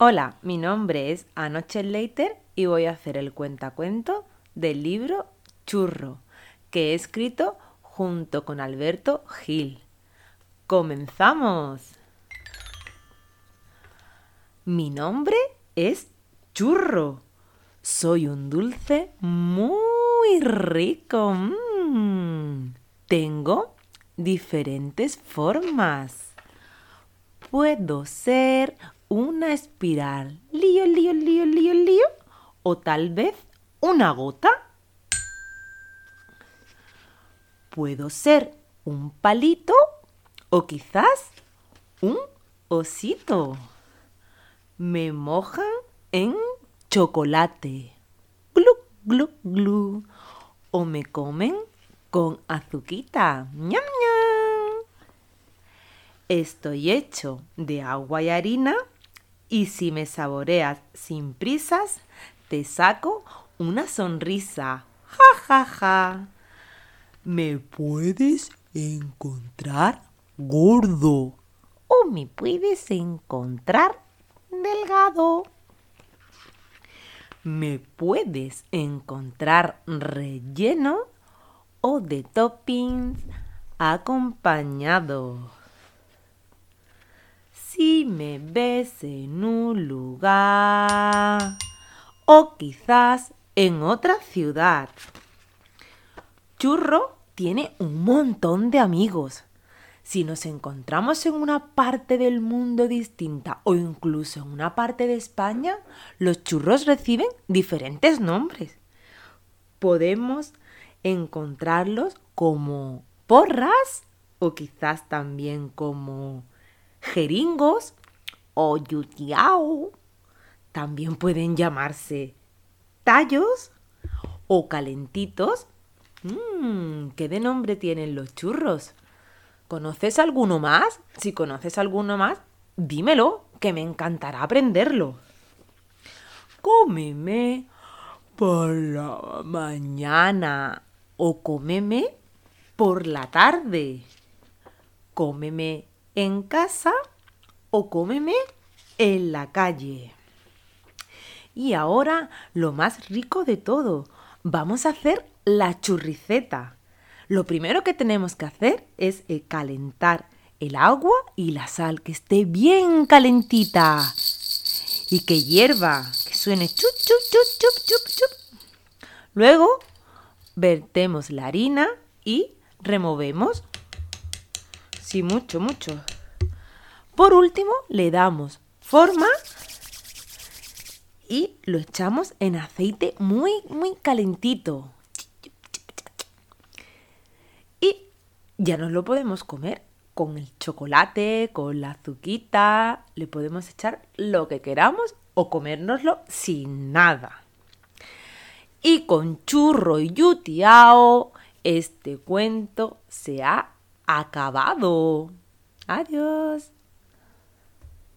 Hola, mi nombre es Anoche Leiter y voy a hacer el cuentacuento del libro Churro, que he escrito junto con Alberto Gil. ¡Comenzamos! Mi nombre es Churro. Soy un dulce muy rico. Mm. Tengo diferentes formas. Puedo ser una espiral, lío, lío, lío, lío, lío, o tal vez una gota. Puedo ser un palito o quizás un osito. Me mojan en chocolate, glu, glu, glu, o me comen con azuquita, ñam, ñam. Estoy hecho de agua y harina y si me saboreas sin prisas, te saco una sonrisa. Ja, ja, ja. Me puedes encontrar gordo o me puedes encontrar delgado. Me puedes encontrar relleno o de toppings acompañado. Si me ves en un lugar o quizás en otra ciudad. Churro tiene un montón de amigos. Si nos encontramos en una parte del mundo distinta o incluso en una parte de España, los churros reciben diferentes nombres. Podemos encontrarlos como porras o quizás también como jeringos o yutiao. También pueden llamarse tallos o calentitos. Mmm, ¿qué de nombre tienen los churros? ¿Conoces alguno más? Si conoces alguno más, dímelo, que me encantará aprenderlo. Cómeme por la mañana o cómeme por la tarde. Cómeme en casa o cómeme en la calle. Y ahora lo más rico de todo, vamos a hacer la churriceta. Lo primero que tenemos que hacer es eh, calentar el agua y la sal, que esté bien calentita. Y que hierva, que suene chup, chup, chup, chup, chup, chup. Luego vertemos la harina y removemos Sí, mucho, mucho. Por último, le damos forma y lo echamos en aceite muy, muy calentito. Y ya nos lo podemos comer con el chocolate, con la azuquita, le podemos echar lo que queramos o comérnoslo sin nada. Y con churro y yutiao, este cuento se ha acabado. Adiós.